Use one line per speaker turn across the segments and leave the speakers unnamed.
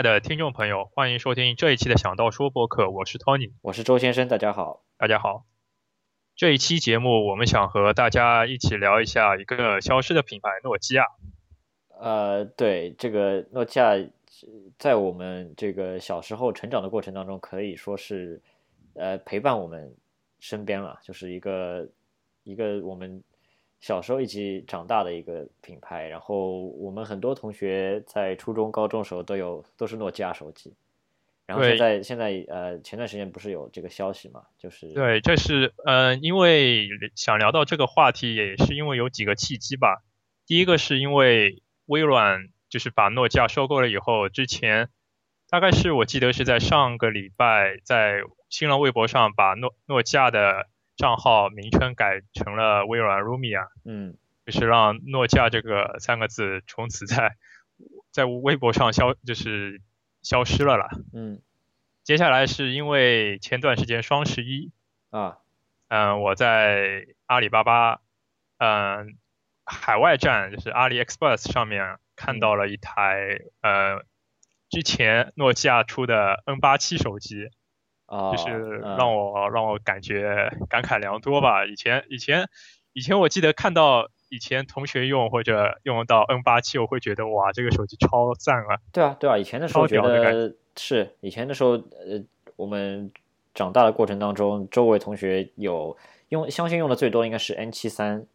亲爱的听众朋友，欢迎收听这一期的想到说播客，我是 Tony，
我是周先生，大家好，
大家好。这一期节目，我们想和大家一起聊一下一个消失的品牌——诺基亚。
呃，对，这个诺基亚在我们这个小时候成长的过程当中，可以说是呃陪伴我们身边了，就是一个一个我们。小时候一起长大的一个品牌，然后我们很多同学在初中、高中时候都有都是诺基亚手机，然后现在现在呃前段时间不是有这个消息嘛，就是
对，这是呃因为想聊到这个话题，也是因为有几个契机吧。第一个是因为微软就是把诺基亚收购了以后，之前大概是我记得是在上个礼拜在新浪微博上把诺诺基亚的。账号名称改成了微软 Lumia，
嗯，
就是让诺基亚这个三个字从此在 在微博上消就是消失了啦，
嗯，
接下来是因为前段时间双十一
啊，
嗯，我在阿里巴巴嗯海外站就是阿里 Express 上面看到了一台呃之前诺基亚出的 N 八七手机。就是让我让我感觉感慨良多吧。以前以前以前我记得看到以前同学用或者用到 N 八七，我会觉得哇，这个手机超赞啊！
对啊对啊，以前的时候觉得是以前的时候，呃，我们长大的过程当中，周围同学有用，相信用的最多应该是 N 七三，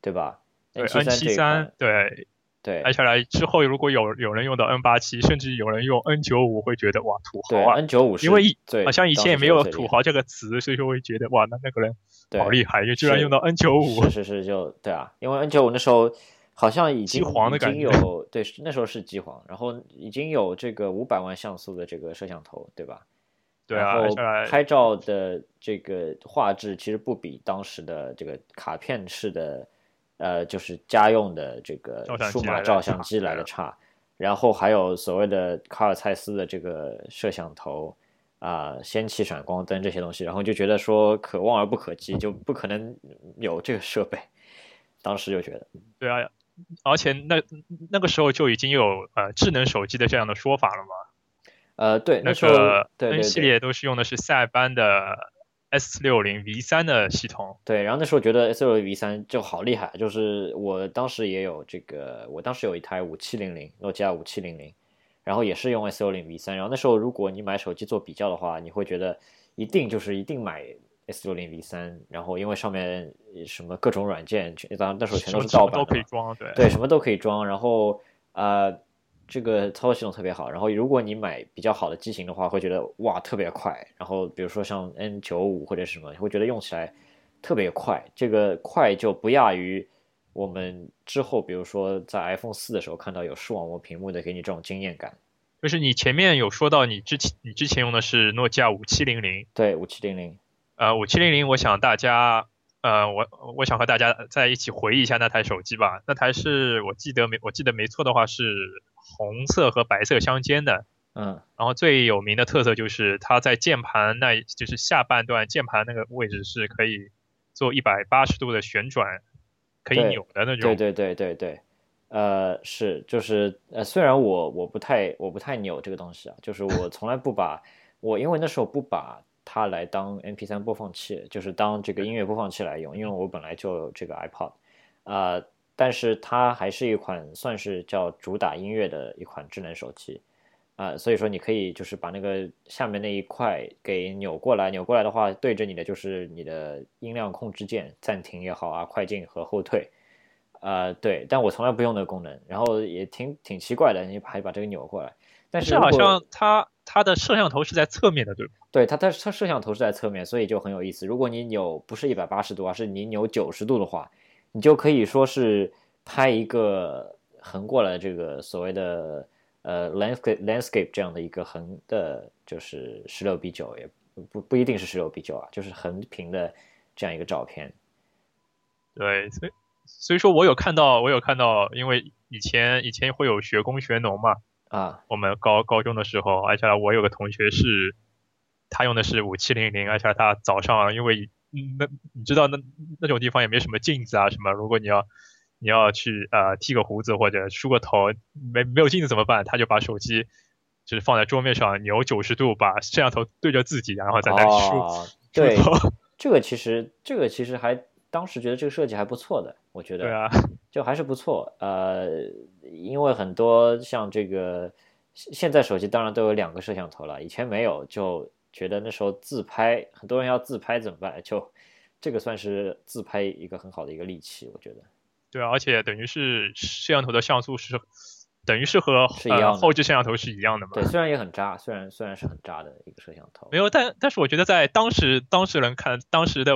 对吧
？N 七三对。
对，
接下来之后，如果有有人用到 N 八七，甚至有人用 N 九五，会觉得哇土豪啊
！N 九五，
因为好像以前也没有土豪这个词，所以说会觉得哇，那那个人好厉害，就居然用到 N 九五。
是是是，就对啊，因为 N 九五那时候好像已经
黄的感
觉，有对，那时候是机皇，然后已经有这个五百万像素的这个摄像头，对吧？
对啊，
然后拍照的这个画质其实不比当时的这个卡片式的。呃，就是家用的这个数码照相机来的差，然后还有所谓的卡尔蔡司的这个摄像头啊，氙气闪光灯这些东西，然后就觉得说可望而不可及，就不可能有这个设备。当时就觉得，
对啊，而且那那个时候就已经有呃智能手机的这样的说法了嘛。
呃，对，
那
个
N 系列都是用的是塞班的。S 六零 V 三的系统，
对，然后那时候觉得 S 六零 V 三就好厉害，就是我当时也有这个，我当时有一台五七零零诺基亚五七零零，然后也是用 S 六零 V 三，然后那时候如果你买手机做比较的话，你会觉得一定就是一定买 S 六零 V 三，然后因为上面什么各种软件，当然那时候全都是盗版，
都可以装，对，
对，什么都可以装，然后呃。这个操作系统特别好，然后如果你买比较好的机型的话，会觉得哇特别快。然后比如说像 N 九五或者什么，会觉得用起来特别快。这个快就不亚于我们之后，比如说在 iPhone 四的时候看到有视网膜屏幕的，给你这种惊艳感。
就是你前面有说到你之前你之前用的是诺基亚五七零零，
对五七零零，
呃五七零零，我想大家呃我我想和大家在一起回忆一下那台手机吧。那台是我记得没我记得没错的话是。红色和白色相间的，
嗯，
然后最有名的特色就是它在键盘那，就是下半段键盘那个位置是可以做一百八十度的旋转，可以扭的那种。
对对对对对，呃，是就是呃，虽然我我不太我不太扭这个东西啊，就是我从来不把我因为那时候不把它来当 MP3 播放器，就是当这个音乐播放器来用，因为我本来就有这个 iPod，啊。但是它还是一款算是叫主打音乐的一款智能手机，啊，所以说你可以就是把那个下面那一块给扭过来，扭过来的话，对着你的就是你的音量控制键，暂停也好啊，快进和后退，呃，对，但我从来不用那个功能，然后也挺挺奇怪的，你还把这个扭过来，但是
好像它它的摄像头是在侧面的，对吧？
对，它它它摄像头是在侧面，所以就很有意思。如果你扭不是一百八十度，而是你扭九十度的话。你就可以说是拍一个横过来这个所谓的呃 landscape landscape 这样的一个横的，就是十六比九，也不不一定是十六比九啊，就是横屏的这样一个照片。
对，所以所以说我有看到，我有看到，因为以前以前会有学工学农嘛，
啊，
我们高高中的时候，而且我有个同学是，他用的是五七零零，而且他早上因为。嗯，那你知道那那种地方也没什么镜子啊什么。如果你要你要去呃剃个胡子或者梳个头，没没有镜子怎么办？他就把手机就就是放在桌面上扭九十度，把摄像头对着自己，然后在那里梳。
哦，对，这个其实这个其实还当时觉得这个设计还不错的，我觉得。
对啊。
就还是不错，呃，因为很多像这个现在手机当然都有两个摄像头了，以前没有，就觉得那时候自拍，很多人要自拍怎么办？就这个算是自拍一个很好的一个利器，我觉得。
对啊，而且等于是摄像头的像素是等于是和
是一样
后置摄像头是一样的嘛？
对，虽然也很渣，虽然虽然是很渣的一个摄像头。
没有，但但是我觉得在当时当事人看当时的。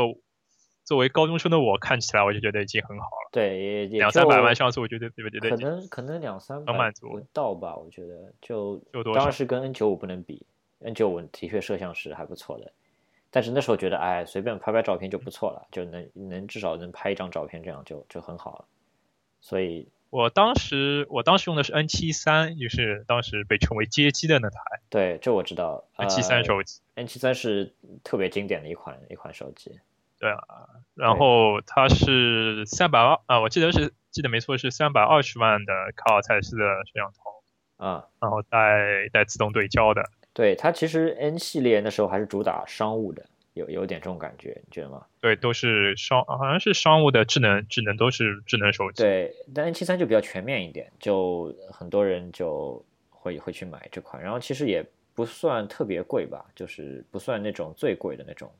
作为高中生的我看起来，我就觉得已经很好了。
对，也也
两三百万像素，我觉得我觉得
可能可能两三百不到吧。我觉得就当然是跟 N 九五不能比，N 九五的确摄像是还不错的。但是那时候觉得，哎，随便拍拍照片就不错了，就能能至少能拍一张照片，这样就就很好了。所以
我当时我当时用的是 N 七三，就是当时被称为街机的那台。
对，这我知道。
N 七三手机
，N 七三是特别经典的一款一款手机。
对啊，然后它是三百二啊，我记得是记得没错是三百二十万的卡尔蔡司的摄像头
啊，
然后带带自动对焦的。
对它其实 N 系列那时候还是主打商务的，有有点这种感觉，你觉得吗？
对，都是商好像是商务的智能智能都是智能手机。
对，但 N 七三就比较全面一点，就很多人就会会去买这款，然后其实也不算特别贵吧，就是不算那种最贵的那种。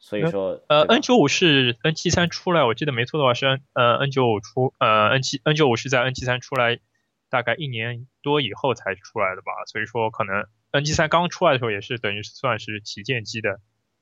所以说，
呃，N 九五是 N 七三出来，我记得没错的话是 N 呃 N 九五出，呃 N 七 N 九五是在 N 七三出来大概一年多以后才出来的吧。所以说，可能 N 七三刚出来的时候也是等于算是旗舰机的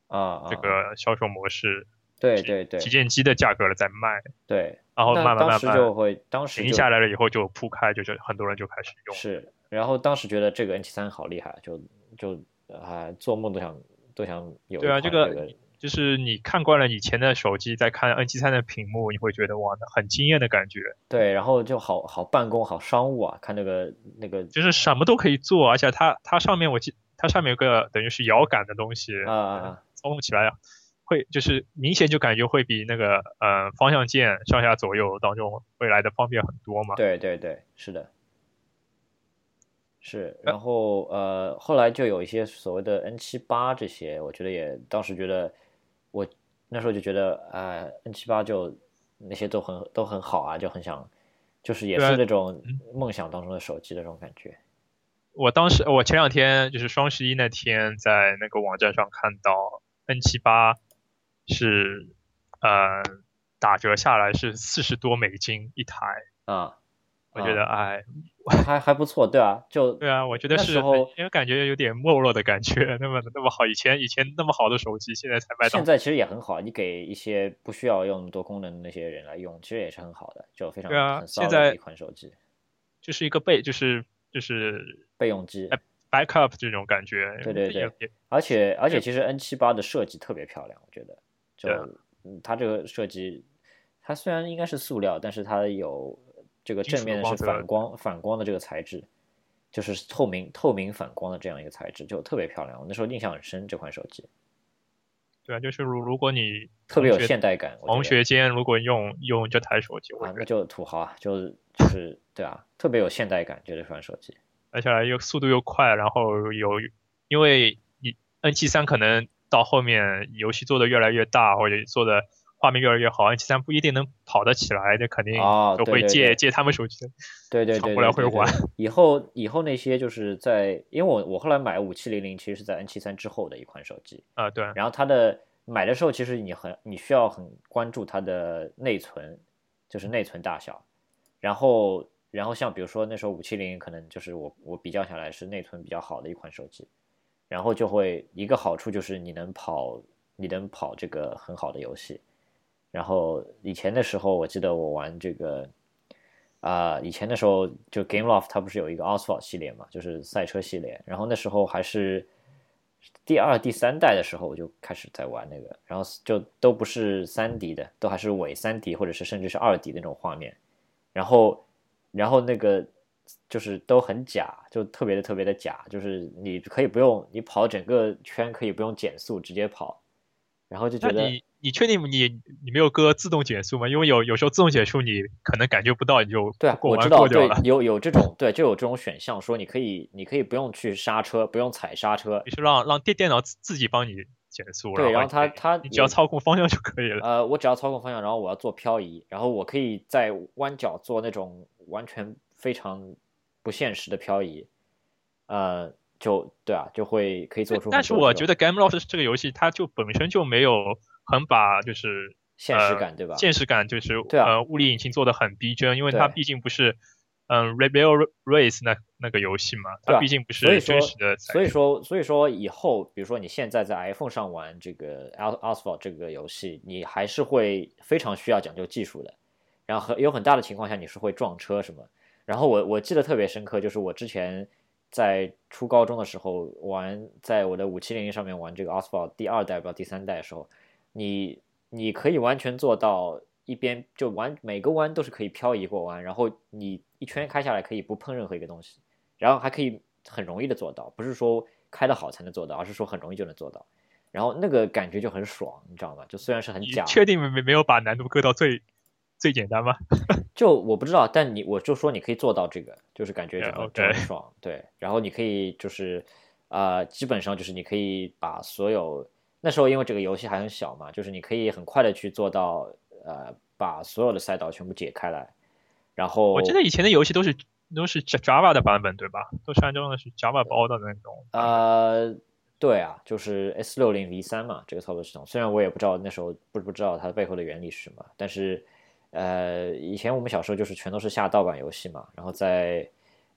啊
这个销售模式，
对对对，
旗舰机的价格了在卖，
对，
然后慢慢慢慢
就会当时
停下来了以后就铺开，就是很多人就开始用，
是，然后当时觉得这个 N 七三好厉害，就就啊做梦都想都想有
对啊
这
个。就是你看惯了以前的手机，再看 N 七三的屏幕，你会觉得哇，很惊艳的感觉。
对，然后就好好办公，好商务啊，看那个那个，
就是什么都可以做，而且它它上面我记，它上面有个等于是摇杆的东西
啊，
操纵起来会就是明显就感觉会比那个呃方向键上下左右当中会来的方便很多嘛。
对对对，是的。是，然后呃，后来就有一些所谓的 N 七八这些，我觉得也当时觉得。我那时候就觉得，呃，N 七八就那些都很都很好啊，就很想，就是也是那种梦想当中的手机的这种感觉。
我当时我前两天就是双十一那天在那个网站上看到 N 七八是呃打折下来是四十多美金一台
啊。
我觉得哎，
还还不错，对啊，就
对啊，我觉得是，因为感觉有点没落的感觉，那么那么好，以前以前那么好的手机，现在才卖到。
现在其实也很好，你给一些不需要用多功能的那些人来用，其实也是很好的，就非常
对啊。现在
一款手机
就是一个备，就是就是
备用机
，backup 这种感觉。
对对对，而且而且其实 N 七八的设计特别漂亮，我觉得，就嗯，它这个设计，它虽然应该是塑料，但是它有。这个正面是反光反光的这个材质，就是透明透明反光的这样一个材质，就特别漂亮。我那时候印象很深，这款手机。
对啊，就是如如果你
特别有现代感，
同学间如果用用这台手机，
啊，那就土豪啊，就是就是对啊，特别有现代感，觉得这款手机，
而且又速度又快，然后有因为你 N 七三可能到后面游戏做的越来越大，或者做的。画面越来越好，N 七三不一定能跑得起来，那肯定都会借借他们手机，
对对对，
过来会玩。
以后以后那些就是在，因为我我后来买五七零零，其实是在 N 七三之后的一款手机
啊，对。
然后它的买的时候，其实你很你需要很关注它的内存，就是内存大小。然后然后像比如说那时候五七零可能就是我我比较下来是内存比较好的一款手机，然后就会一个好处就是你能跑你能跑这个很好的游戏。然后以前的时候，我记得我玩这个，啊，以前的时候就 GameLoft 它不是有一个 Asphalt 系列嘛，就是赛车系列。然后那时候还是第二、第三代的时候，我就开始在玩那个，然后就都不是三 D 的，都还是伪三 D 或者是甚至是二 D 那种画面。然后，然后那个就是都很假，就特别的特别的假，就是你可以不用你跑整个圈可以不用减速直接跑。然后就觉得
你你确定你你没有搁自动减速吗？因为有有时候自动减速你可能感觉不到，你就
对啊，我知道，有有这种对，就有这种选项，说你可以你可以不用去刹车，不用踩刹车，
你是让让电电脑自自己帮你减速，
对，然后它它
你只要操控方向就可以了。
呃，我只要操控方向，然后我要做漂移，然后我可以在弯角做那种完全非常不现实的漂移，呃，就对啊，就会可以做出。
但是我觉得 Game Loss 这个游戏它就本身就没有很把就是
现实
呃
感对吧？
现实感就是呃物理引擎做的很逼真，因为它毕竟不是嗯 Rebel Race 那那个游戏嘛，它毕竟不是真实的。
所以说，所以说以后，比如说你现在在 iPhone 上玩这个 Asphalt 这个游戏，你还是会非常需要讲究技术的。然后很有很大的情况下你是会撞车什么。然后我我记得特别深刻，就是我之前在初高中的时候玩，在我的五七零零上面玩这个 Asphalt 第二代不知道第三代的时候，你你可以完全做到一边就完每个弯都是可以漂移过弯，然后你一圈开下来可以不碰任何一个东西。然后还可以很容易的做到，不是说开的好才能做到，而是说很容易就能做到。然后那个感觉就很爽，你知道吗？就虽然是很假，
确定没没有把难度搁到最最简单吗？
就我不知道，但你我就说你可以做到这个，就是感觉
OK
就很爽，对。然后你可以就是呃，基本上就是你可以把所有那时候因为这个游戏还很小嘛，就是你可以很快的去做到呃，把所有的赛道全部解开来，然后
我记得以前的游戏都是都是 Java 的版本对吧？都是按照的是 Java 包的那种。
呃，对啊，就是 S 六零 V 三嘛，这个操作系统。虽然我也不知道那时候不不知道它背后的原理是什么，但是呃，以前我们小时候就是全都是下盗版游戏嘛，然后在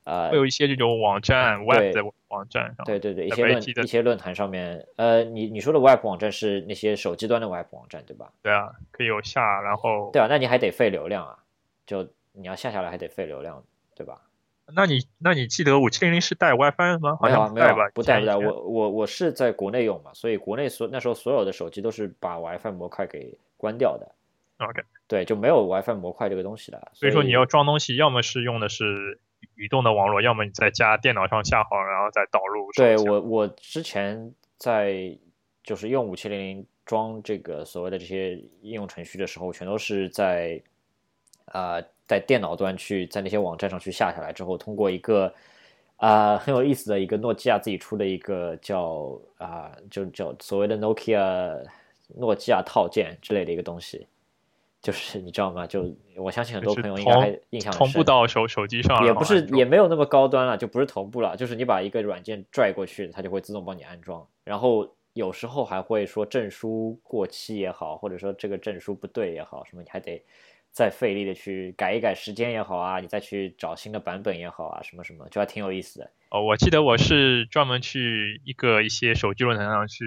呃
会有一些这种网站 Web
对
的网站上，
对对对一些论一些论坛上面，呃，你你说的 Web 网站是那些手机端的 Web 网站对吧？
对啊，可以有下，然后
对啊，那你还得费流量啊，就你要下下来还得费流量，对吧？
那你那你记得五七零零是带 WiFi 的吗？好
没有啊，没有
吧
啊，，不带不带。我我我是在国内用嘛，所以国内所那时候所有的手机都是把 WiFi 模块给关掉的
，OK，
对，就没有 WiFi 模块这个东西的。
所以说你要装东西，要么是用的是移动的网络，要么你在家电脑上下好，然后再导入。
对我我之前在就是用五七零零装这个所谓的这些应用程序的时候，全都是在呃在电脑端去在那些网站上去下下来之后，通过一个啊、很有意思的一个诺基亚自己出的一个叫啊、就叫所谓的 Nokia 诺基亚套件之类的一个东西，就是你知道吗？就我相信很多朋友应该还印象很
同步到手手机上，
也不是也没有那么高端了，就不是同步了，就是你把一个软件拽过去，它就会自动帮你安装。然后有时候还会说证书过期也好，或者说这个证书不对也好，什么你还得再费力的去改一改时间也好啊，你再去找新的版本也好啊，什么什么，就还挺有意思的。
哦，我记得我是专门去一个一些手机论坛上去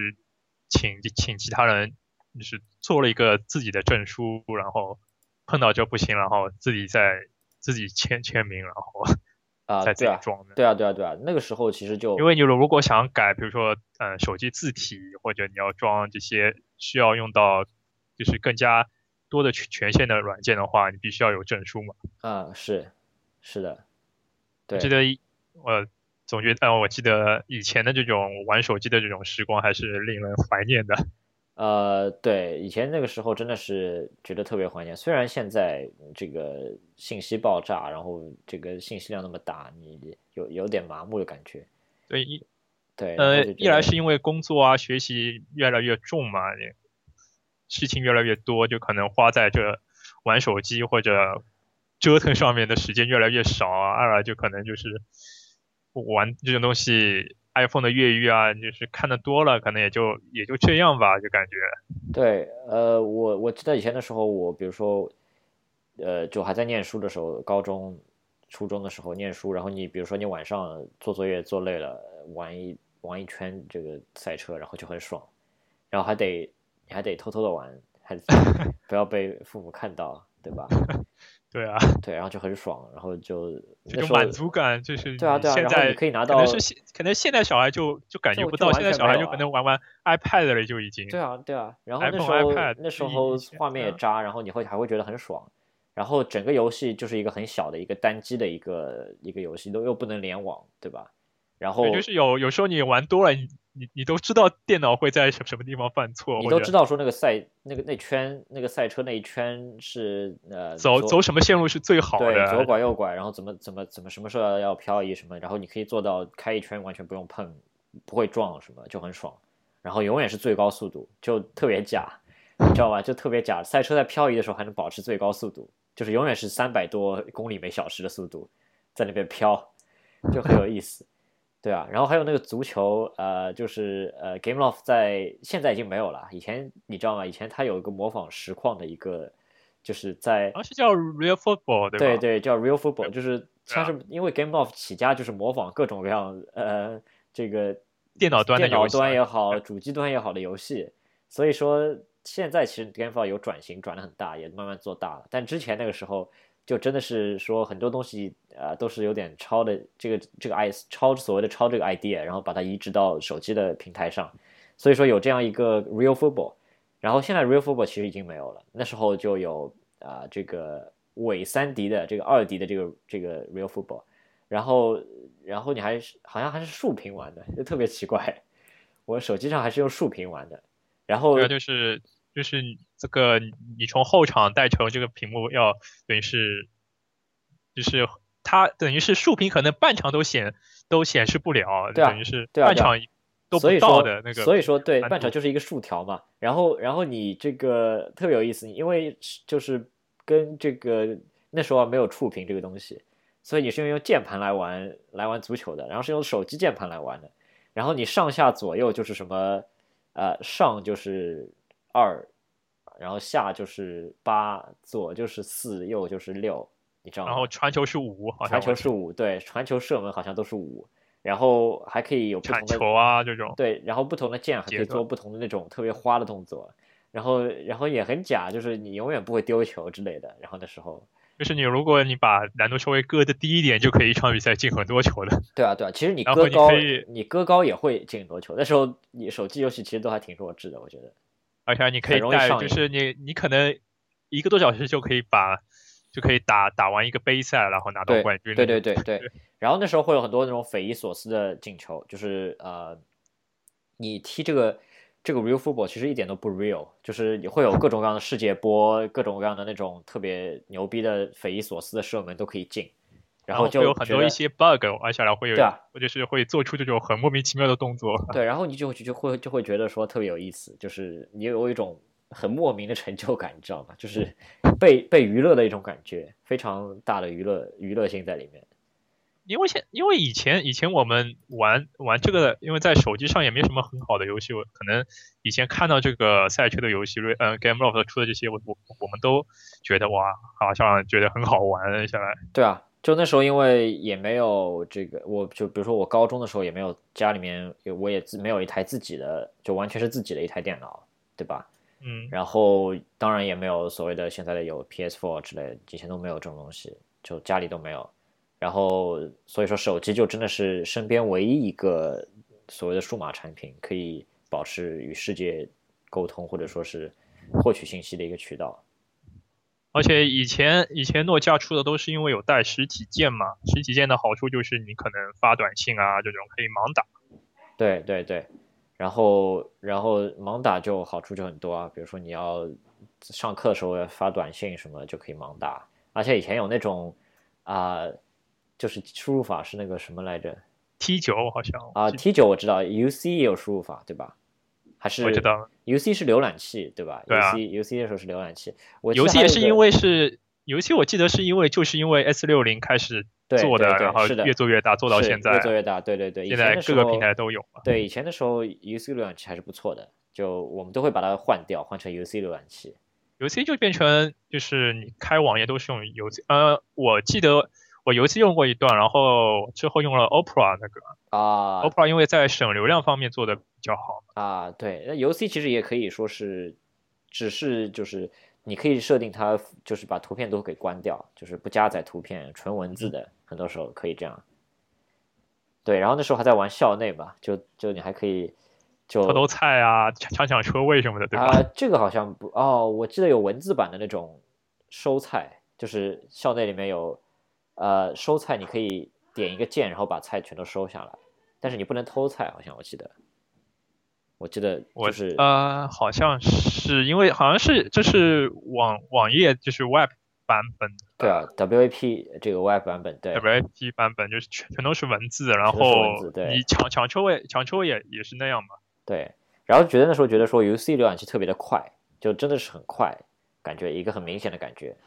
请请其他人，就是做了一个自己的证书，然后碰到就不行，然后自己再自己签签名，然后
啊、
再自己装的。
对啊，对啊，对啊，那个时候其实就
因为你如果想改，比如说嗯手机字体，或者你要装这些需要用到就是更加多的权权限的软件的话，你必须要有证书嘛。
啊、是是的，对
我记得一我总觉得，呃，我记得以前的这种玩手机的这种时光还是令人怀念的。
呃，对，以前那个时候真的是觉得特别怀念。虽然现在这个信息爆炸，然后这个信息量那么大，你有有点麻木的感觉。
对，一
对，
呃，一来是因为工作啊、学习越来越重嘛，事情越来越多，就可能花在这玩手机或者折腾上面的时间越来越少啊。二来就可能就是玩这种东西，iPhone 的越狱啊，就是看的多了，可能也就也就这样吧，就感觉。
对，呃，我我记得以前的时候，我比如说，呃，就还在念书的时候，高中、初中的时候念书，然后你比如说你晚上做作业做累了，玩一玩一圈这个赛车，然后就很爽，然后还得你还得偷偷的玩，还 不要被父母看到，对吧？
对啊，
对，然后就很爽，然后就
这种满足感就是
对啊对啊
现在
可以拿到
可能是现可能现在小孩就就感觉不到，现在小孩就可能玩玩 iPad 了就已经。
对啊，对啊，然后那时候
iPad
那时候画面也
嗯
渣，然后你会还会觉得很爽，然后整个游戏就是一个很小的一个单机的一个一个游戏，都又不能联网，对吧？然后
对，就是有有时候你玩多了，你你你都知道电脑会在什什么地方犯错，
你都知道说那个赛那个那圈那个赛车那一圈是呃
走走什么线路是最好的
对左，拐右拐，然后怎么怎么怎么什么时候要要漂移什么，然后你可以做到开一圈完全不用碰，不会撞什么，就很爽。然后永远是最高速度，就特别假，你知道吧？就特别假。赛车在漂移的时候还能保持最高速度，就是永远是三百多公里每小时的速度在那边飘，就很有意思。对啊，然后还有那个足球，呃，就是呃，GameLoft 在现在已经没有了。以前你知道吗？以前它有一个模仿实况的一个，就是在
好像是叫 Real Football 对吧？
对对，叫 Real Football，就是
对
像
啊
是因为 GameLoft 起家就是模仿各种各样呃这个
电脑端的
电脑
游戏啊
端也好，主机端也好的游戏，所以说现在其实 GameLoft 有转型，转的很大，也慢慢做大了。但之前那个时候就真的是说很多东西啊、都是有点抄的这个这个 i 抄所谓的抄这个 idea，然后把它移植到手机的平台上，所以说有这样一个 Real Football。然后现在 Real Football 其实已经没有了，那时候就有啊、这个伪三 D 的这个二 D 的这个这个 Real Football，然后然后你还是好像还是竖屏玩的，就特别奇怪。我手机上还是用竖屏玩的，然后
对啊，就是就是这个你你从后场带球这个屏幕要等于是，就是它等于是竖屏可能半场都显都显示不了，
对啊
等于是半场都不到的那个。
所以说对半场就是一个竖条嘛，然后然后你这个特别有意思，因为就是跟这个那时候啊没有触屏这个东西，所以你是用键盘来玩来玩足球的，然后是用手机键盘来玩的，然后你上下左右就是什么呃上就是二，然后下就是八，左就是四，右就是六，你知道吗？
然后传球是五，好像
传球是五，对，传球射门好像都是五，然后还可以有不同的
球啊这种。
对，然后不同的键还可以做不同的那种特别花的动作，然后然后也很假，就是你永远不会丢球之类的。然后那时候，
就是你如果你把难度稍微搁的低一点，就可以一场比赛进很多球的。
对啊对啊，其实你
然后
搁高
你可以，
你搁高也会进很多球。那时候你手机游戏其实都还挺弱智的，我觉得。
而且你可以带，就是你你可能一个多小时就可以把就可以打打完一个杯赛，然后拿到冠军。
对对对对。然后那时候会有很多那种匪夷所思的进球，就是呃，你踢这个这个 real football 其实一点都不 real，就是你会有各种各样的世界波，各种各样的那种特别牛逼的匪夷所思的射门都可以进，然就
后会有很多一些 bug，而且来会有，
对啊
或者是会做出这种很莫名其妙的动作。
对，然后你就就会就会觉得说特别有意思，就是你有一种很莫名的成就感，你知道吗？就是被被娱乐的一种感觉，非常大的娱乐娱乐性在里面。
因为现因为以前以前我们玩玩这个，因为在手机上也没什么很好的游戏，我可能以前看到这个赛车的游戏，呃，GameLoft 出的这些，我我我们都觉得哇，好像觉得很好玩下来。
对啊，就那时候因为也没有这个，我就比如说我高中的时候也没有家里面，我也自没有一台自己的，就完全是自己的一台电脑，对吧？
嗯，
然后当然也没有所谓的现在的有 PS4 之类的，以前都没有这种东西，就家里都没有。然后所以说手机就真的是身边唯一一个所谓的数码产品，可以保持与世界沟通或者说是获取信息的一个渠道。
而且以前以前诺基亚出的都是因为有带实体键嘛，实体键的好处就是你可能发短信啊这种可以盲打。
对对对，然后然后盲打就好处就很多啊，比如说你要上课的时候要发短信什么就可以盲打，而且以前有那种啊、就是输入法是那个什么来着
T 九好像
啊、t 九我知道，UC 也有输入法对吧？还是
我知道
UC 是浏览器对吧？
对啊
UC UC 的时候是浏览器，我
游戏也是因为是游戏，我记得是因为就是因为 S 六零开始
对
做的，然后越做越大，做到现在
越，做越大，对对对，
现在各个平台都有嘛。
对，以前的时候 UC 浏览器还是不错的，就我们都会把它换掉，换成 UC 浏览器。
UC 就变成就是你开网页都是用 UC，，呃，我记得我游戏用过一段，然后之后用了 Opera 那个、
啊
Opera，因为在省流量方面做的比较好。
啊，对，那游戏其实也可以说是，只是就是你可以设定它，就是把图片都给关掉，就是不加载图片，纯文字的，很多时候可以这样。对，然后那时候还在玩校内嘛，就就你还可以就
偷偷菜啊，抢抢抢车位什么的，对吧？
啊，这个好像不哦，我记得有文字版的那种收菜，就是校内里面有呃收菜，你可以点一个键，然后把菜全都收下来，但是你不能偷菜，好像我记得。我记得
我
就是
呃，好像是因为好像是这是网网页就是 Web 版本，
对啊，WAP 这个 Web 版本对
WAP 版本就是全全都是文字，然后你抢抢车位抢车位也也是那样嘛。
对，然后觉得那时候觉得说 UC 浏览器特别的快，就真的是很快，感觉一个很明显的感觉。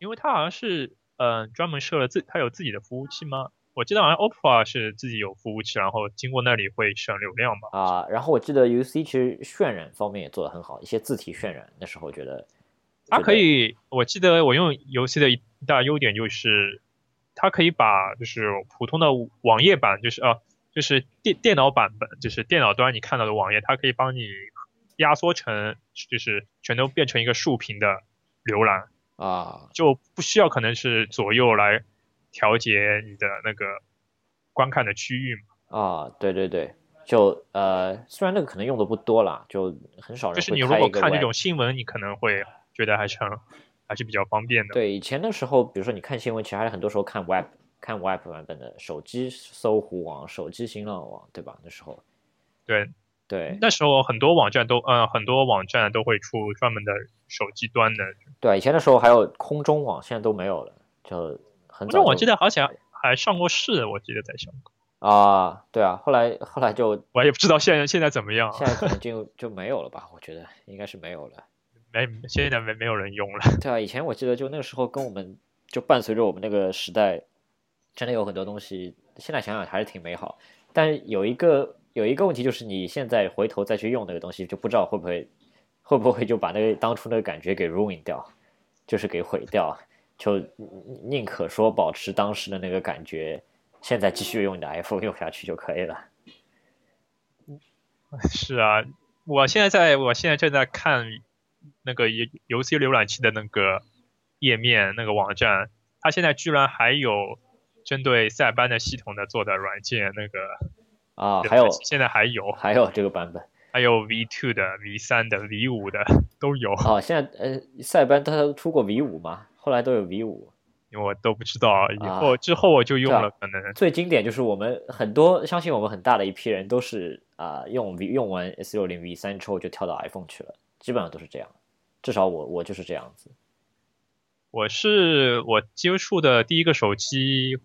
因为它好像是呃专门设了自它有自己的服务器吗？我记得好像 OPPO 是自己有服务器，然后经过那里会省流量吧。
啊，然后我记得 UC 其实渲染方面也做得很好，一些字体渲染，那时候觉得
它可以，我记得我用游戏的一大优点就是，它可以把就是普通的网页版，就是啊，就是电电脑版本，就是电脑端你看到的网页，它可以帮你压缩成，就是全都变成一个竖屏的浏览，
啊，
就不需要可能是左右来调节你的那个观看的区域嘛。
啊，对对对，就呃，虽然那个可能用的不多啦，就很少人
就是你如果看
开一个 web
那种新闻，你可能会觉得还是很还是比较方便的。
对，以前的时候，比如说你看新闻，其实还是很多时候看 Web，看 Web 版本的手机搜狐网、手机新浪网，对吧？那时候，
对，
对
那时候很多网站都，呃，很多网站都会出专门的手机端的。
对，以前的时候还有空中网，现在都没有了，就很早就。
我记得好像还上过市，我记得在香港，
啊，对啊，后来后来就
我也不知道现在现在怎么样，
现在可能就就没有了吧？我觉得应该是没有了。
没现在没没有人用了。
对啊，以前我记得就那个时候跟我们就伴随着我们那个时代，真的有很多东西，现在想想还是挺美好。但是有一个有一个问题就是，你现在回头再去用那个东西，就不知道会不会会不会就把那个当初那个感觉给 ruin 掉，就是给毁掉。就宁可说保持当时的那个感觉，现在继续用你的 iPhone 用下去就可以了。
是啊，我现在在我现在正在看那个游游戏浏览器的那个页面那个网站，它现在居然还有针对塞班的系统的做的软件，那个
啊，还有
现在还有
还有这个版本
还有 V two 的、V 三的、V 五的都有，
啊，现在呃塞班它出过 V 五嘛，后来都有 V 五。
因为我都不知道，以
啊
后、之后我就用了，可能
最经典就是我们很多，相信我们很大的一批人都是啊、用 V 用完 S 六零 V 三之后就跳到 iPhone 去了，基本上都是这样。至少我我就是这样子。
我是我接触的第一个手机，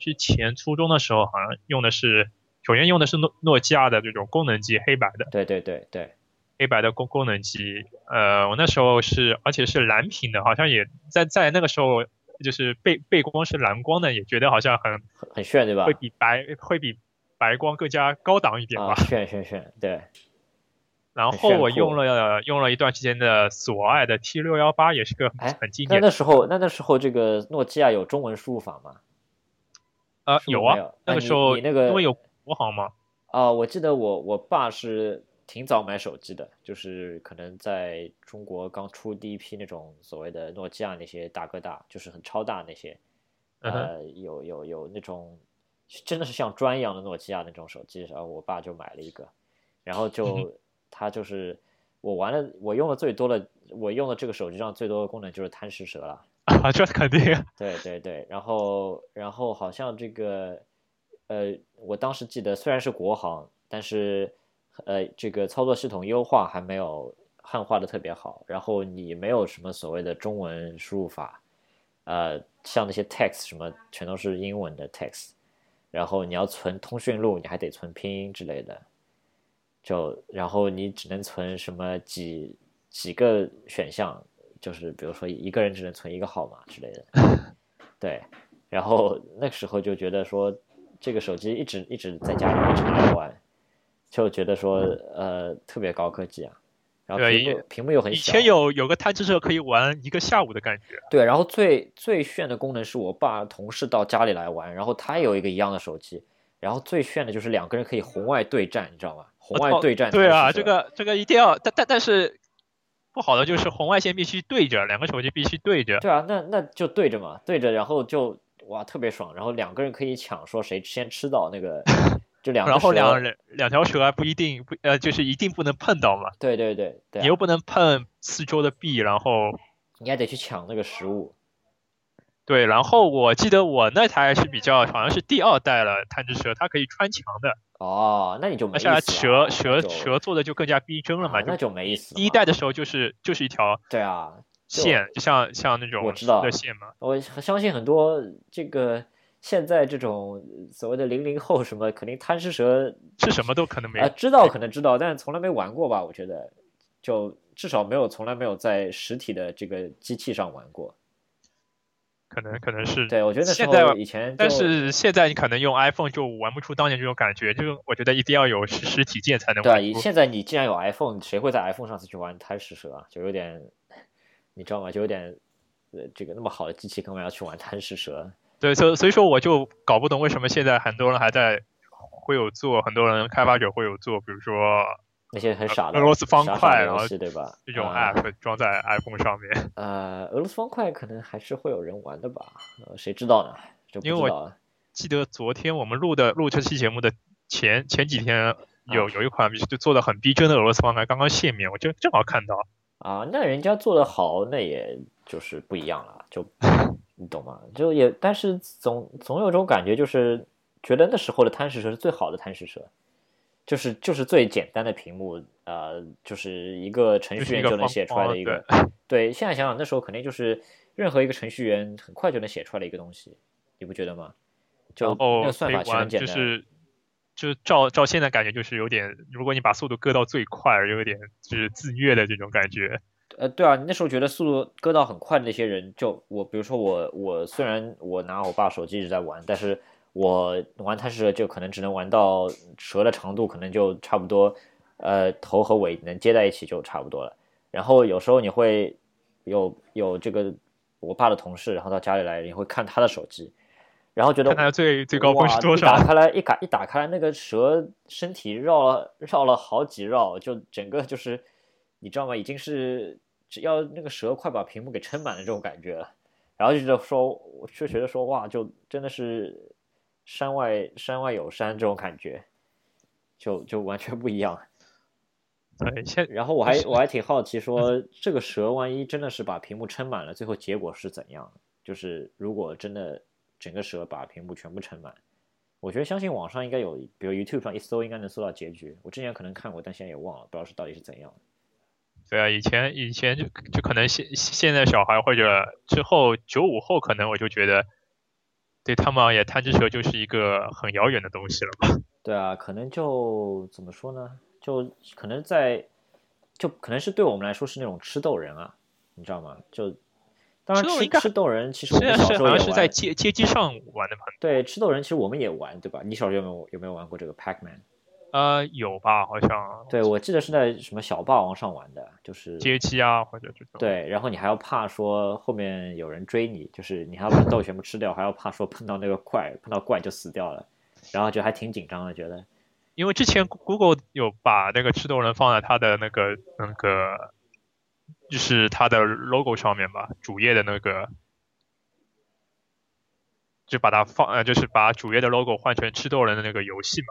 之前初中的时候好像用的是，首先用的是诺诺基亚的这种功能机，黑白的
对对对对
黑白的功功能机。呃，我那时候是而且是蓝屏的，好像也在在那个时候就是背背光是蓝光的，也觉得好像很
很很炫对吧
会？比白会比白光更加高档一点吧。
啊，炫炫炫，对
然后我用了用了一段时间的索爱的 T 六幺八，也是个
哎
很经典的。
那那时候那那时候这个诺基亚有中文输入法吗？
呃，有啊，
那
个时候
你那个
因为有国行嘛，
啊，我记得我我爸是挺早买手机的，就是可能在中国刚出第一批那种所谓的诺基亚那些大哥大，就是很超大那些，呃，有有有那种真的是像砖一样的诺基亚那种手机，然后我爸就买了一个，然后
嗯
就他就是我玩了，我用的最多的，我用的这个手机上最多的功能就是贪食蛇了。
啊，这肯定。
对对对，然后然后好像这个，呃，我当时记得虽然是国行，但是呃，这个操作系统优化还没有汉化的特别好，然后你没有什么所谓的中文输入法，呃，像那些 text 什么全都是英文的 text，然后你要存通讯录，你还得存拼音之类的，就然后你只能存什么几几个选项，就是比如说一个人只能存一个号码之类的，对，然后那个时候就觉得说这个手机一直一直在家里一直玩，就觉得说呃特别高科技啊，然后
对
屏幕屏幕又很小以，
前有有个贪吃蛇可以玩一个下午的感觉。
对，然后最最炫的功能是我爸同事到家里来玩，然后他有一个一样的手机，然后最炫的就是两个人可以红外对战，你知道吗？红外
哦
对战
对啊，这个这个一定要，但但但是不好的就是红外线必须对着，两个手机必须对着。
对啊，那那就对着嘛，对着，然后就哇特别爽，然后两个人可以抢说谁先吃到那个，就两个
然后
蛇
两人两条蛇还不一定不呃，就是一定不能碰到嘛，
对对对对啊、
你又不能碰四周的壁，然后
你还得去抢那个食物，
对，然后我记得我那台是比较好像是第二代了，贪吃蛇它可以穿墙的，
哦，那你就没意思
而
了。
且蛇蛇蛇做的就更加逼真了嘛，
啊那就没意思。
第一代的时候就是就是一条
对啊，就
线，就像像那种
我知道
的线嘛。
我相信很多这个现在这种所谓的零零后什么，肯定贪吃蛇
是什么都可能没
啊、知道可能知道，但是从来没玩过吧？我觉得，就至少没有从来没有在实体的这个机器上玩过。
可能可能是
对，我觉得
现在
以前，
但是现在你可能用 iPhone 就玩不出当年这种感觉，就是我觉得一定要有实实体键才能
对啊，
玩
对。现在你既然有 iPhone，谁会在 iPhone 上去玩贪吃蛇啊？就有点，你知道吗？就有点，呃，这个那么好的机器，干嘛要去玩贪食蛇？
对，所所以说我就搞不懂为什么现在很多人还在会有做，很多人开发者会有做，比如说
那些很傻的
俄罗斯方块然后
对吧？
这种
啊
app 装在 iPhone 上面。
呃，俄罗斯方块可能还是会有人玩的吧？呃，谁知道呢？
因为我。记得昨天我们录的录这期节目的前前几天有有一款就做的很逼真的俄罗斯方块刚刚限免，我就正好看到。
啊，那人家做的好，那也就是不一样了，就 你懂吗？就也，但是总总有种感觉，就是觉得那时候的贪食蛇是最好的贪食蛇，就是就是最简单的屏幕，呃，就是一个程序员就能写出来的一个。对，现在想想那时候肯定就是任何一个程序员很快就能写出来的一个东西，你不觉得吗？就那个算法其实很简单，
就是就照照现在感觉就是有点，如果你把速度搁到最快，有点就是自虐的这种感觉。
呃，对啊，那时候觉得速度搁到很快的那些人，就我，比如说我，我虽然我拿我爸手机一直在玩，但是我玩贪食蛇就可能只能玩到蛇的长度，可能就差不多，呃，头和尾能接在一起就差不多了。然后有时候你会有有这个我爸的同事，然后到家里来，你会看他的手机，然后觉得
最最高分是多少？
打开来，一打一打开来，那个蛇身体绕了绕了好几绕，就整个就是，你知道吗？已经是只要那个蛇快把屏幕给撑满了这种感觉了。然后就觉得说，我就觉得说，哇，就真的是山外山外有山这种感觉，就就完全不一样。
对，现
然后我还我还挺好奇说，这个蛇万一真的是把屏幕撑满了，最后结果是怎样？就是如果真的整个蛇把屏幕全部撑满，我觉得相信网上应该有，比如 YouTube 上一搜应该能搜到结局。我之前可能看过，但现在也忘了，不知道是到底是怎样。
对啊，以前以前就就可能现现在小孩或者之后九五后，可能我就觉得对他们而言，贪吃蛇就是一个很遥远的东西了吧。
对啊，可能就怎么说呢？就可能在，就可能是对我们来说是那种吃豆人啊，你知道吗？就当然吃
吃豆人
其实我们小时候也玩。
是在街街机上玩的嘛？
对，吃豆人其实我们也玩，对吧？你小时候有没有有没有玩过这个 Pac-Man？
呃，有吧？好像
对，我记得是在什么小霸王上玩的，就是
街机啊，或者这种。
对，然后你还要怕说后面有人追你，就是你还要把豆全部吃掉，还要怕说碰到那个怪，碰到怪就死掉了，然后就还挺紧张的，觉得
因为之前 Google 有把那个吃豆人放在它的那个那个，就是它的 logo 上面吧，主页的那个，就把它放呃，就是把主页的 logo 换成吃豆人的那个游戏嘛。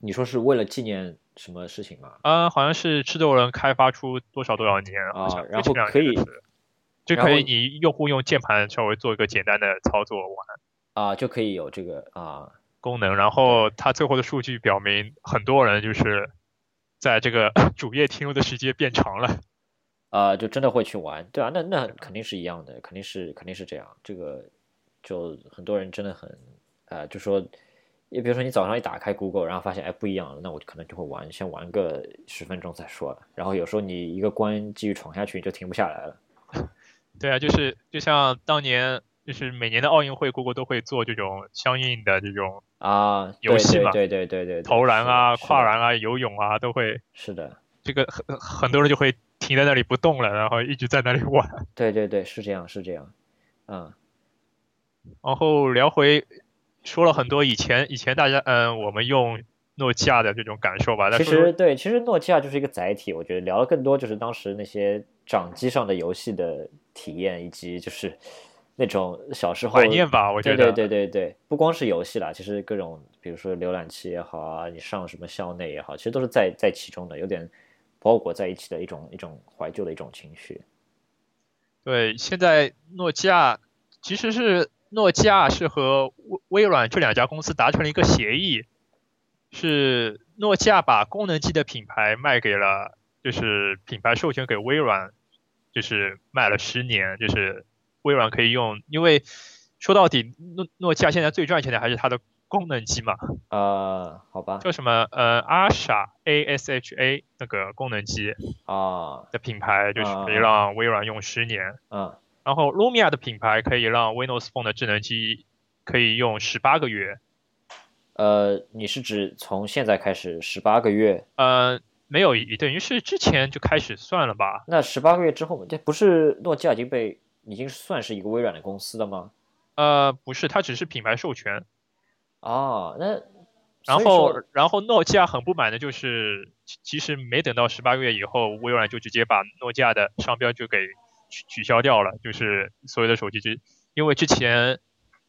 你说是为了纪念什么事情吗？
呃，好像是吃豆人开发出多少多少年，
啊然后可以
就可以你用户用键盘稍微做一个简单的操作完
啊，就可以有这个啊，
功能，然后它最后的数据表明，很多人就是在这个 主页停留的时间变长了。
啊，就真的会去玩，对啊，那那肯定是一样的，肯定是肯定是这样。这个就很多人真的很，呃，就说，也比如说你早上一打开 Google，然后发现哎不一样了，那我可能就会玩，先玩个十分钟再说了。然后有时候你一个关继续闯下去，你就停不下来了。
对啊，就是就像当年，就是每年的奥运会，Google 都会做这种相应的这种
啊，
游戏嘛
对对对对对，对
投篮啊、跨栏啊、游泳啊，都会
是的，
这个很很多人就会停在那里不动了，然后一直在那里玩。
对对对，是这样是这样，嗯，
然后聊回说了很多以前以前大家嗯我们用诺基亚的这种感受吧，
其实对，其实诺基亚就是一个载体，我觉得聊的更多就是当时那些掌机上的游戏的体验，以及就是那种小时候
怀念吧，我觉得。
对对对对对，不光是游戏啦，其实各种比如说浏览器也好啊，你上什么校内也好，其实都是在在其中的，有点包裹在一起的一种一种怀旧的一种情绪。
对，现在诺基亚其实是诺基亚是和微微软这两家公司达成了一个协议，是诺基亚把功能机的品牌卖给了，就是品牌授权给微软，就是卖了十年，就是微软可以用，因为说到底，诺诺基亚现在最赚钱的还是它的功能机嘛，
呃，好吧，
叫什么呃阿莎 A S H A 那个功能机
啊，
的品牌，就是可以让微软用十年，
嗯，
然后 Lumia 的品牌可以让 Windows Phone 的智能机可以用十八个月，
呃，你是指从现在开始十八个月？
呃，没有，等于是之前就开始算了吧？
那十八个月之后，这不是诺基亚已经被已经算是一个微软的公司了吗？
呃，不是，它只是品牌授权。
哦，那
然后然后诺基亚很不满的就是，其实没等到十八个月以后，微软就直接把诺基亚的商标就给取取消掉了，就是所有的手机就因为之前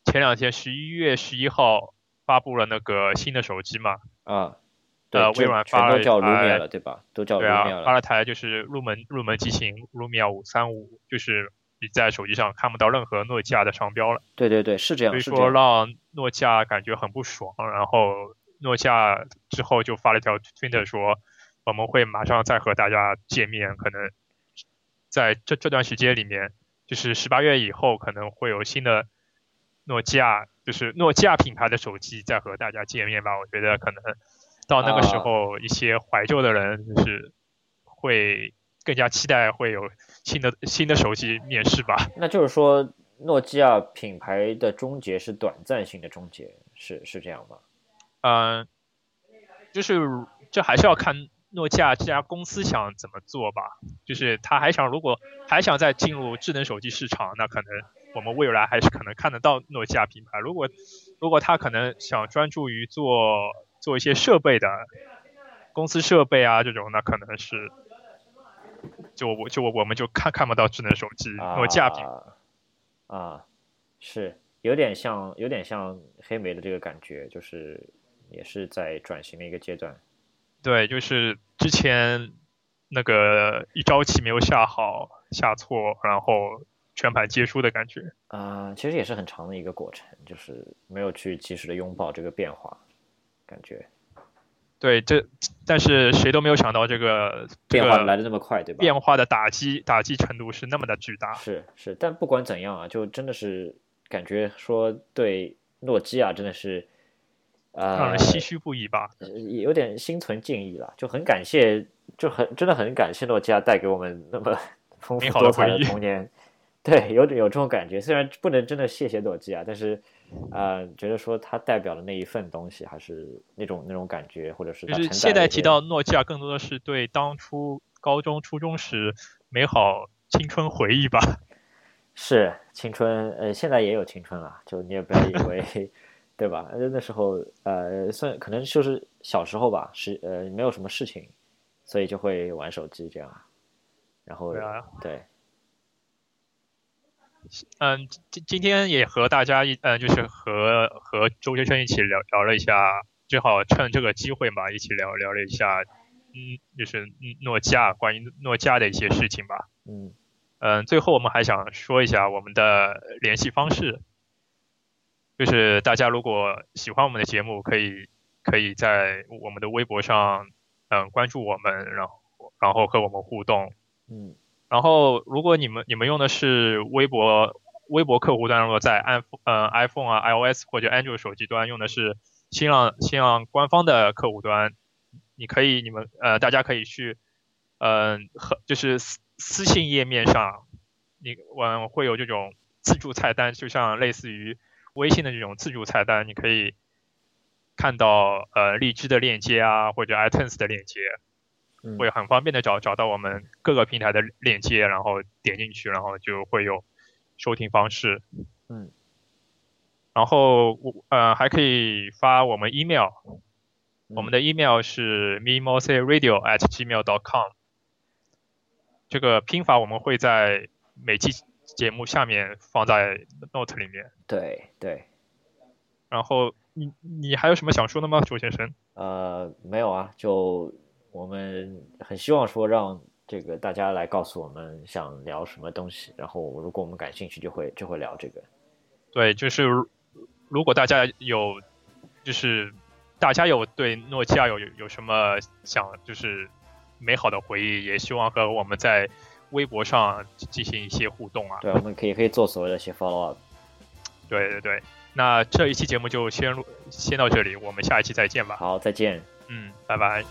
前两天十一月十一号发布了那个新的手机嘛，
啊，
呃，微软发
了对吧？都叫 Lumia
了，发了台就是入门入门机型 Lumia 五三五，就是。你在手机上看不到任何诺基亚的商标了。
对对对，是这样。
所以说让诺基亚感觉很不爽，然后诺基亚之后就发了一条推特说，我们会马上再和大家见面，可能在这这段时间里面，就是十八月以后可能会有新的诺基亚，就是诺基亚品牌的手机再和大家见面吧。我觉得可能到那个时候，一些怀旧的人就是会。更加期待会有新的新的手机面世吧？
那就是说，诺基亚品牌的终结是短暂性的终结，是是这样吗？
嗯，就是这还是要看诺基亚这家公司想怎么做吧。就是他还想，如果还想再进入智能手机市场，那可能我们未来还是可能看得到诺基亚品牌。如果如果他可能想专注于做做一些设备的公司设备啊这种，那可能是。就我就我我们就看看不到智能手机，诺基亚屏
啊，是有点像有点像黑莓的这个感觉，就是也是在转型的一个阶段。
对，就是之前那个一招棋没有下好，下错，然后全盘皆输的感觉。
啊，其实也是很长的一个过程，就是没有去及时的拥抱这个变化，感觉。
对，这但是谁都没有想到这个
变化来的那么快，对吧？
变化的打击打击程度是那么的巨大。
是是，但不管怎样啊，就真的是感觉说对诺基亚真的是，呃，
让人唏嘘不已吧？
有点心存敬意了，就很感谢，就很真的很感谢诺基亚带给我们那么 丰富多彩的童年。对，有有这种感觉，虽然不能真的谢谢诺基亚，但是。呃，觉得说它代表的那一份东西，还是那种那种感觉，或者是
就是现在提到诺基亚，更多的是对当初高中、初中时美好青春回忆吧。
是青春，呃，现在也有青春了，就你也不要以 为，对吧？那时候，呃，算可能就是小时候吧，是呃，没有什么事情，所以就会玩手机这样，然后对。
嗯，今今天也和大家一，嗯，就是和和周先生一起聊聊了一下，正好趁这个机会嘛，一起聊聊了一下，嗯，就是诺基亚关于诺基亚的一些事情吧。
嗯
嗯，最后我们还想说一下我们的联系方式，就是大家如果喜欢我们的节目，可以可以在我们的微博上，嗯，关注我们，然后然后和我们互动。
嗯。
然后，如果你们你们用的是微博微博客户端，如果在 iPhone 呃 iPhone 啊 iOS 或者安卓手机端用的是新浪新浪官方的客户端，你可以你们呃大家可以去嗯和就是私私信页面上，你我会有这种自助菜单，就像类似于微信的这种自助菜单，你可以看到呃荔枝的链接啊或者 iTunes 的链接。会很方便的找找到我们各个平台的链接，然后点进去，然后就会有收听方式。
嗯，
然后我呃还可以发我们 email，我们的 email 是 mimoseradio at gmail dot com，。这个拼法我们会在每期节目下面放在 note 里面。
对对。
然后你你还有什么想说的吗，周先生？
呃，没有啊，就。我们很希望说让这个大家来告诉我们想聊什么东西，然后如果我们感兴趣，就会就会聊这个。
对，就是如果大家有，就是大家有对诺基亚有有什么想就是美好的回忆，也希望和我们在微博上进行一些互动啊。
对，我们可以可以做所谓的一些 follow up。
对对对，那这一期节目就先录先到这里，我们下一期再见吧。
好，再见。
嗯，拜拜。